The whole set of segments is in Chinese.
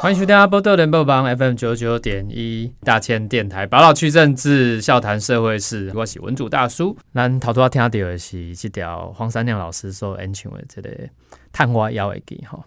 欢迎收听阿波豆联播帮 FM 九九点一大千电台，宝岛区政治笑谈社会事，我是文主大叔。咱头拄仔听到的是这条黄三亮老师所演唱的这个《探花妖的记》吼。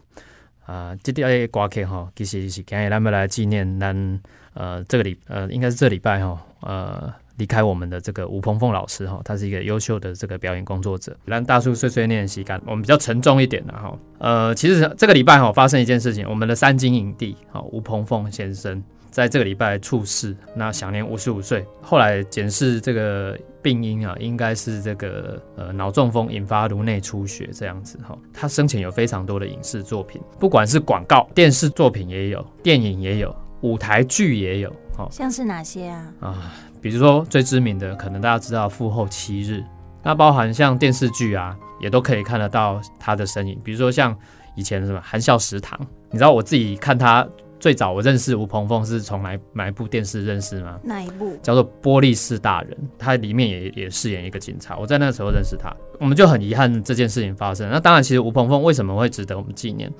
啊，这条的歌曲吼，其实是今日咱们来纪念咱呃这个礼呃应该是这礼拜吼呃离开我们的这个吴鹏凤老师哈，他是一个优秀的这个表演工作者。让大叔碎碎念习惯，我们比较沉重一点的哈。呃，其实这个礼拜哈发生一件事情，我们的三金影帝哈吴鹏凤先生在这个礼拜猝逝，那享年五十五岁。后来检视这个病因啊，应该是这个呃脑中风引发颅内出血这样子哈。他生前有非常多的影视作品，不管是广告、电视作品也有，电影也有，舞台剧也有。好、像是哪些啊？啊，比如说最知名的，可能大家知道《父后七日》，那包含像电视剧啊，也都可以看得到他的身影。比如说像以前什么《含笑食堂》，你知道我自己看他最早我认识吴鹏凤是从哪哪一部电视认识吗？哪一部？叫做《玻璃市大人》，他里面也也饰演一个警察。我在那个时候认识他，我们就很遗憾这件事情发生。那当然，其实吴鹏凤为什么会值得我们纪念？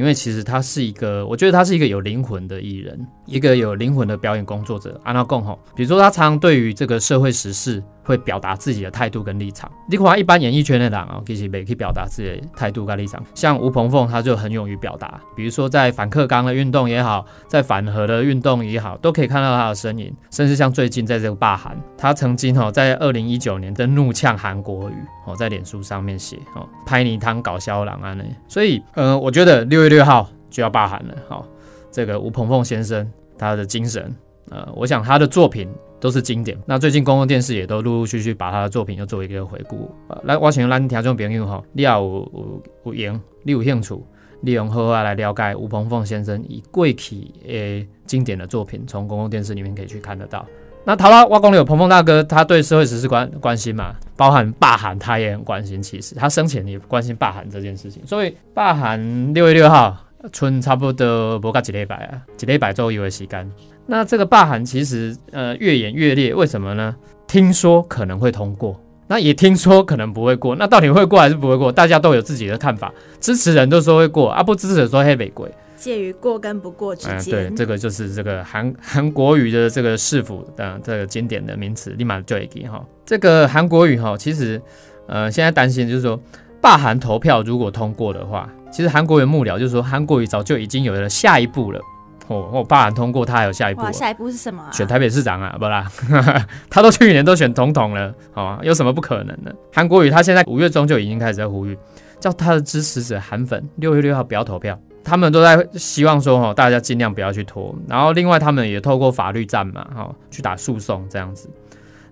因为其实他是一个，我觉得他是一个有灵魂的艺人，一个有灵魂的表演工作者。安娜贡吼，比如说他常常对于这个社会时事会表达自己的态度跟立场。你看一般演艺圈的人啊，其实没去表达自己的态度跟立场。像吴鹏凤，他就很勇于表达，比如说在反克刚的运动也好，在反核的运动也好，都可以看到他的身影。甚至像最近在这个罢韩，他曾经哦在二零一九年的怒呛韩国语哦，在脸书上面写哦拍泥汤搞笑郎啊呢。所以呃，我觉得六月六号就要罢韩了。好、这个吴鹏凤先生他的精神，呃，我想他的作品都是经典。那最近公共电视也都陆陆续续把他的作品又做一个回顾。呃，来，我请咱听众朋友哈，你要有有有闲，你有兴趣，利用好好来了解吴鹏凤先生以贵体诶经典的作品，从公共电视里面可以去看得到。那桃花挖公里有鹏凤大哥，他对社会时事关关心嘛，包含罢韩，他也很关心。其实他生前也关心罢韩这件事情。所以罢韩六月六号，春差不多不到几礼拜啊，几礼拜左右的时间。那这个罢韩其实呃越演越烈，为什么呢？听说可能会通过，那也听说可能不会过。那到底会过还是不会过？大家都有自己的看法。支持人都说会过啊，不支持的说黑北鬼。介于过跟不过之嗯，间。对，这个就是这个韩韩国语的这个市府的这个经典的名词，立马就会给哈。这个韩国语哈，其实呃现在担心就是说，罢韩投票如果通过的话，其实韩国语幕僚就是说，韩国语早就已经有了下一步了。哦，哦，罢韩通过，他还有下一步哇，下一步是什么啊？选台北市长啊，不啦，他都去年都选总统了，好、啊，有什么不可能的？韩国瑜他现在五月中就已经开始在呼吁，叫他的支持者韩粉六月六号不要投票，他们都在希望说哈，大家尽量不要去拖。然后另外他们也透过法律战嘛，哈、去打诉讼这样子。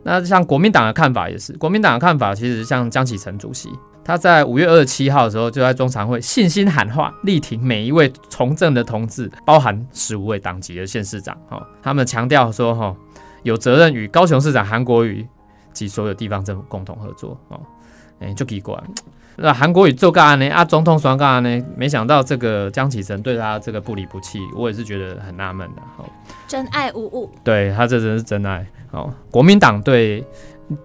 那像国民党的看法也是，国民党的看法其实像江启臣主席，他在五月二十七号的时候就在中常会信心喊话，力挺每一位从政的同志，包含十五位党籍的县市长，哈、他们强调说哈、有责任与高雄市长韩国瑜及所有地方政府共同合作，哦，哎、就奇怪。那韩国瑜做干呢？啊，总统爽干呢？没想到这个江启臣对他这个不离不弃，我也是觉得很纳闷的。哦，真爱无误。对他这真是真爱哦。国民党对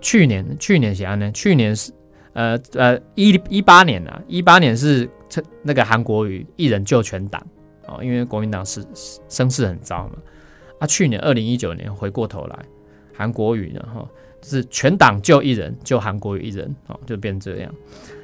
去年去年写安呢？去年是呃呃一一八年啊，一八年是那个韩国瑜一人救全党哦，因为国民党是声势很糟嘛。啊，去年二零一九年回过头来，韩国瑜呢哈、是全党救一人，救韩国瑜一人哦，就变这样。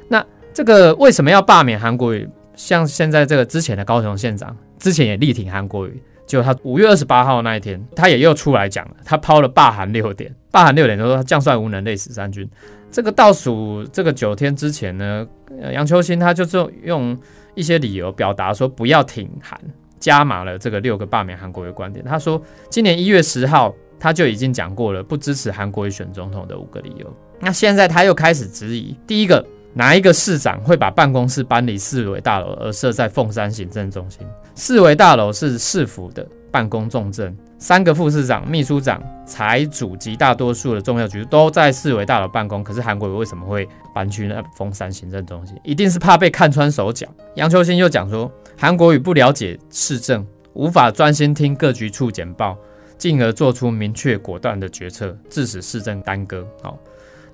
那这个为什么要罢免韩国瑜？像现在这个之前的高雄县长，之前也力挺韩国瑜，结果他五月二十八号那一天，他也又出来讲了，他抛了罢韩六点，罢韩六点，他说他将帅无能，累死三军。这个倒数这个九天之前呢，呃杨秋兴他就是用一些理由表达说不要挺韩，加码了这个六个罢免韩国瑜的观点。他说今年一月十号他就已经讲过了，不支持韩国瑜选总统的五个理由。那现在他又开始质疑，第一个。哪一个市长会把办公室搬离四维大楼，而设在凤山行政中心？四维大楼是市府的办公重镇，三个副市长、秘书长、财主及大多数的重要局都在市委大楼办公。可是韩国瑜为什么会搬去那凤山行政中心？一定是怕被看穿手脚。杨秋兴又讲说，韩国瑜不了解市政，无法专心听各局处简报，进而做出明确果断的决策，致使市政耽搁。好。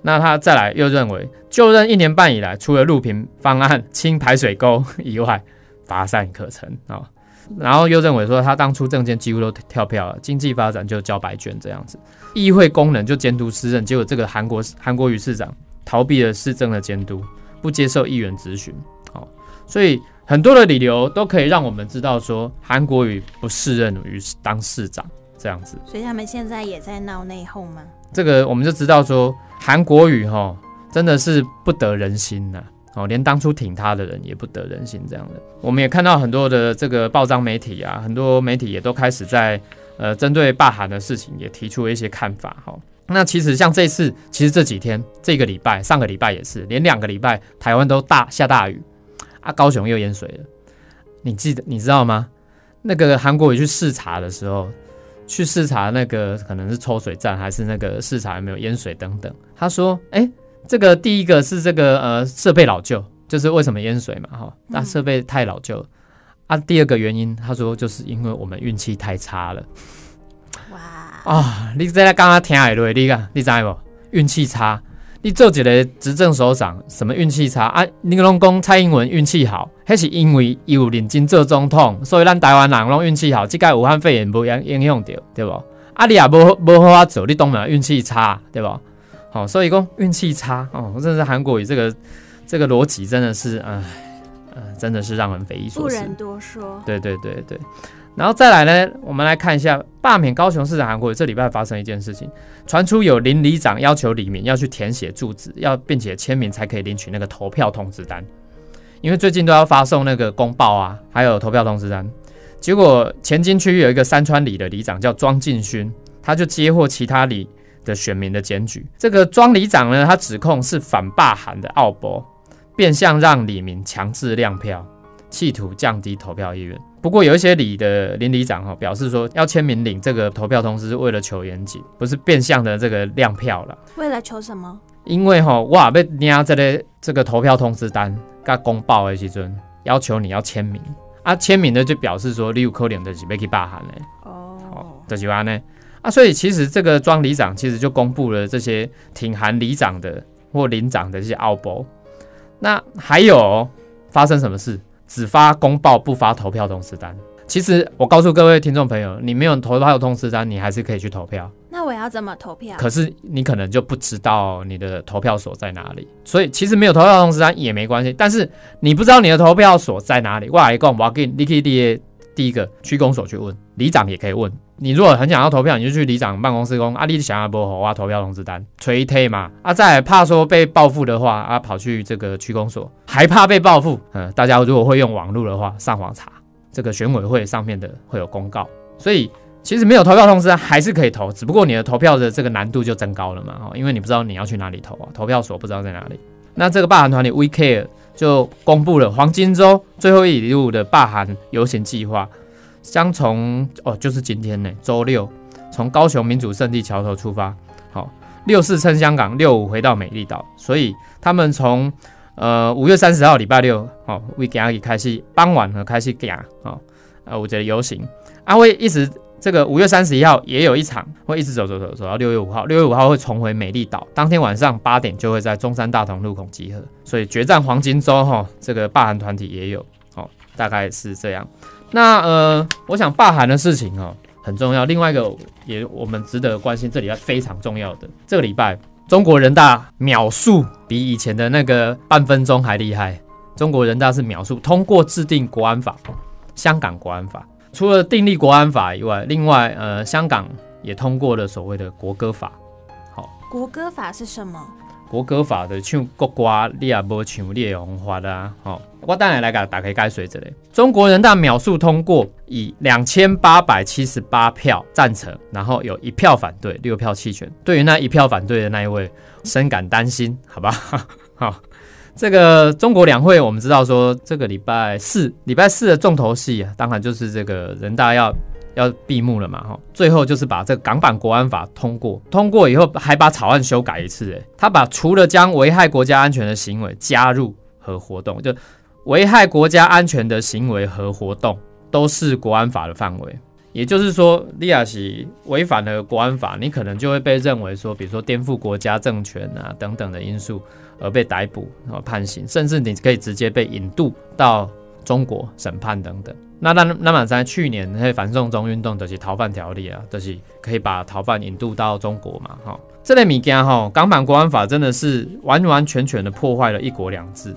那他再来又认为，就任一年半以来，除了路平方案、清排水沟以外，乏善可陈啊。然后又认为说，他当初政见几乎都跳票了，经济发展就交白卷这样子，议会功能就监督施政，结果这个韩国韩国瑜市长逃避了市政的监督，不接受议员咨询，好，所以很多的理由都可以让我们知道说，韩国瑜不适任于当市长这样子。所以他们现在也在闹内讧吗？这个我们就知道说。韩国瑜哈真的是不得人心呐，哦，连当初挺他的人也不得人心这样的。我们也看到很多的这个报章媒体啊，很多媒体也都开始在呃针对罢韩的事情也提出了一些看法哈。那其实像这次，其实这几天这个礼拜、上个礼拜也是，连两个礼拜台湾都大下大雨啊，高雄又淹水了。你记得你知道吗？那个韩国也去视察的时候。去视察那个可能是抽水站，还是那个视察有没有淹水等等。他说：“哎，这个第一个是这个呃设备老旧，就是为什么淹水嘛哈？那设备太老旧啊。第二个原因，他说就是因为我们运气太差了。哇啊！你在刚刚听下来，你看你知不？运气差。”你做一个执政首长，什么运气差啊？你拢讲蔡英文运气好，迄是因为有认真做总统，所以咱台湾人拢运气好。即个武汉肺炎无影影响到，对不？啊，你也无无好法做，你当然运气差，对不？好，所以讲运气差哦，真是韩国语这个这个逻辑真的是，唉，呃，真的是让人匪夷所思。不忍多说。对对对对。然后再来呢，我们来看一下罢免高雄市长韩国瑜。这礼拜发生一件事情，传出有邻里长要求李明要去填写住址，要并且签名才可以领取那个投票通知单。因为最近都要发送那个公报啊，还有投票通知单。结果前金区有一个山川里的里长叫庄敬勋，他就接获其他里的选民的检举。这个庄里长呢，他指控是反罢韩的奥博，变相让李明强制亮票，企图降低投票意愿。不过有一些里的林里长哈表示说，要签名领这个投票通知是为了求严谨，不是变相的这个亮票了。为了求什么？因为哈哇被捏这个这个投票通知单跟公报的时阵，要求你要签名啊，签名的就表示说你有可能的是被去罢韩嘞。哦，就安呢啊，所以其实这个庄里长其实就公布了这些挺韩里长的或领长的这些奥博。那还有发生什么事？只发公报不发投票通知单。其实我告诉各位听众朋友，你没有投票通知单，你还是可以去投票。那我要怎么投票？可是你可能就不知道你的投票所在哪里。所以其实没有投票通知单也没关系。但是你不知道你的投票所在哪里，我来讲，我给你可以第第一个区公所去问，里长也可以问。你如果很想要投票，你就去里长办公室讲，啊，你想要不好啊投票通知单，催退嘛。啊，再怕说被报复的话，啊，跑去这个区公所，还怕被报复。嗯，大家如果会用网络的话，上网查这个选委会上面的会有公告。所以其实没有投票通知单还是可以投，只不过你的投票的这个难度就增高了嘛。哈，因为你不知道你要去哪里投啊，投票所不知道在哪里。那这个罢韩团体 We Care 就公布了黄金周最后一里路的罢韩游行计划。将从哦，就是今天呢，周六从高雄民主圣地桥头出发，好，六四撑香港，六五回到美丽岛，所以他们从呃五月三十号礼拜六，好，为今日开始傍晚呢开始行，好，呃，我觉得游行，啊，会一直这个五月三十一号也有一场，会一直走走走走到六月五号，六月五号会重回美丽岛，当天晚上八点就会在中山大同路口集合，所以决战黄金周哈，这个罢韩团体也有，好，大概是这样。那呃，我想罢韩的事情哦很重要。另外一个也我们值得关心，这里拜非常重要的，这个礼拜中国人大秒速比以前的那个半分钟还厉害。中国人大是秒速通过制定国安法，香港国安法。除了订立国安法以外，另外呃，香港也通过了所谓的国歌法。好，国歌法是什么？国歌法的唱国歌，你也无唱你的红花啦。好，我当然来给打开解说这里。中国人大秒速通过，以两千八百七十八票赞成，然后有一票反对，六票弃权。对于那一票反对的那一位，深感担心，好吧？好，这个中国两会，我们知道说，这个礼拜四，礼拜四的重头戏啊，当然就是这个人大要要闭幕了嘛，哈，最后就是把这个港版国安法通过，通过以后还把草案修改一次，诶，他把除了将危害国家安全的行为加入和活动，就危害国家安全的行为和活动都是国安法的范围。也就是说，利亚西违反了国安法，你可能就会被认为说，比如说颠覆国家政权啊等等的因素而被逮捕啊判刑，甚至你可以直接被引渡到中国审判等等。那那那么在去年那反送中运动的是逃犯条例啊，就是可以把逃犯引渡到中国嘛，哈，这类米件哈，港版国安法真的是完完全全的破坏了一国两制。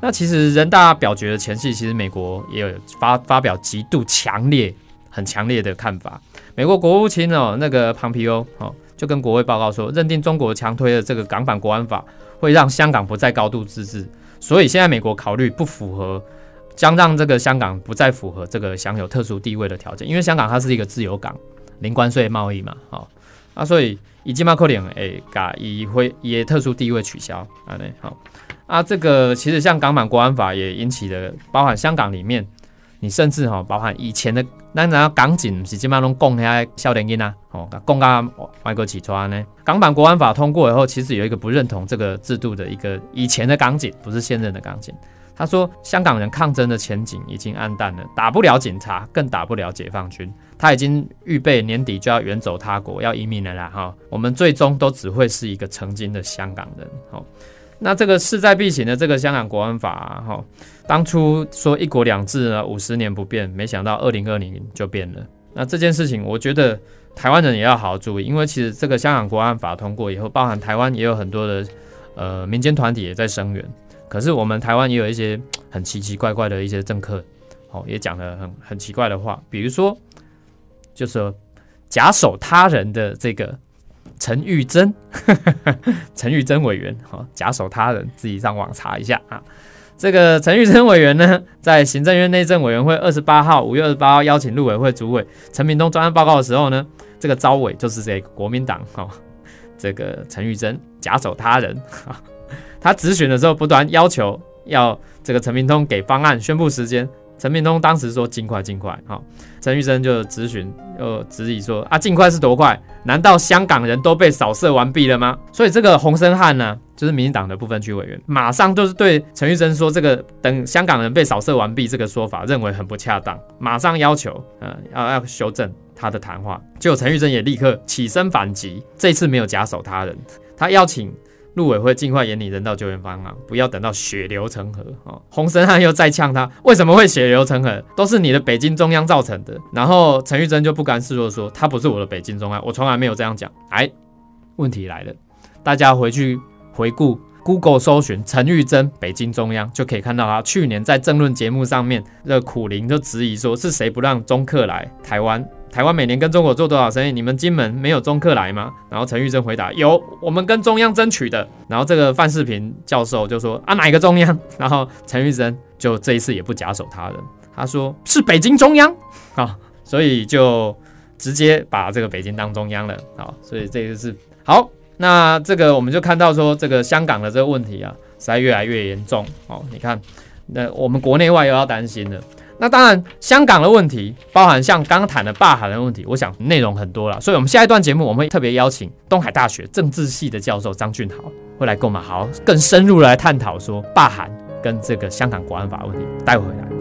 那其实人大表决的前夕，其实美国也有发发表极度强烈。很强烈的看法，美国国务卿哦，那个庞皮欧哦，就跟国会报告说，认定中国强推的这个港版国安法会让香港不再高度自治，所以现在美国考虑不符合，将让这个香港不再符合这个享有特殊地位的条件，因为香港它是一个自由港，零关税贸易嘛，好，啊，所以以金马克林诶，改以会以特殊地位取消啊，对，好，啊，这个其实像港版国安法也引起了，包含香港里面。你甚至哈，包含以前的，咱然后港警是基本上拢供下少年音啊，哦，供啊外国起穿呢。港版国安法通过以后，其实有一个不认同这个制度的一个以前的港警，不是现任的港警。他说，香港人抗争的前景已经暗淡了，打不了警察，更打不了解放军。他已经预备年底就要远走他国，要移民了啦哈。我们最终都只会是一个曾经的香港人，好。那这个势在必行的这个香港国安法，哈，当初说一国两制呢，五十年不变，没想到二零二零就变了。那这件事情，我觉得台湾人也要好好注意，因为其实这个香港国安法通过以后，包含台湾也有很多的呃民间团体也在声援。可是我们台湾也有一些 很奇奇怪怪的一些政客，哦，也讲了很很奇怪的话，比如说，就是假手他人的这个。陈玉珍，陈玉珍委员，好，假手他人，自己上网查一下啊。这个陈玉珍委员呢，在行政院内政委员会二十八号，五月二十八号邀请陆委会主委陈明东专案报告的时候呢，这个招委就是这个国民党哈，这个陈玉珍假手他人啊，他咨询的时候不断要求要这个陈明通给方案，宣布时间。陈明通当时说尽快尽快，好，陈玉珍就咨询又质疑说啊，尽快是多快？难道香港人都被扫射完毕了吗？所以这个洪森汉呢，就是民进党的部分区委员，马上就是对陈玉珍说，这个等香港人被扫射完毕这个说法认为很不恰当，马上要求呃要要修正他的谈话。结果陈玉珍也立刻起身反击，这次没有假手他人，他邀请。陆委会尽快研拟人道救援方案，不要等到血流成河啊！洪森汉又再呛他，为什么会血流成河？都是你的北京中央造成的。然后陈玉珍就不甘示弱说，他不是我的北京中央，我从来没有这样讲。哎，问题来了，大家回去回顾 Google 搜寻陈玉珍北京中央，就可以看到他去年在政论节目上面的苦灵就质疑说，是谁不让中客来台湾？台湾每年跟中国做多少生意？你们金门没有中客来吗？然后陈玉珍回答：有，我们跟中央争取的。然后这个范世平教授就说：啊，哪一个中央？然后陈玉珍就这一次也不假手他人，他说是北京中央啊，所以就直接把这个北京当中央了啊，所以这个是好。那这个我们就看到说，这个香港的这个问题啊，实在越来越严重哦。你看，那我们国内外又要担心了。那当然，香港的问题包含像刚刚谈的罢韩的问题，我想内容很多了。所以，我们下一段节目我们会特别邀请东海大学政治系的教授张俊豪，会来跟我们好更深入的来探讨说罢韩跟这个香港国安法问题。待会回来。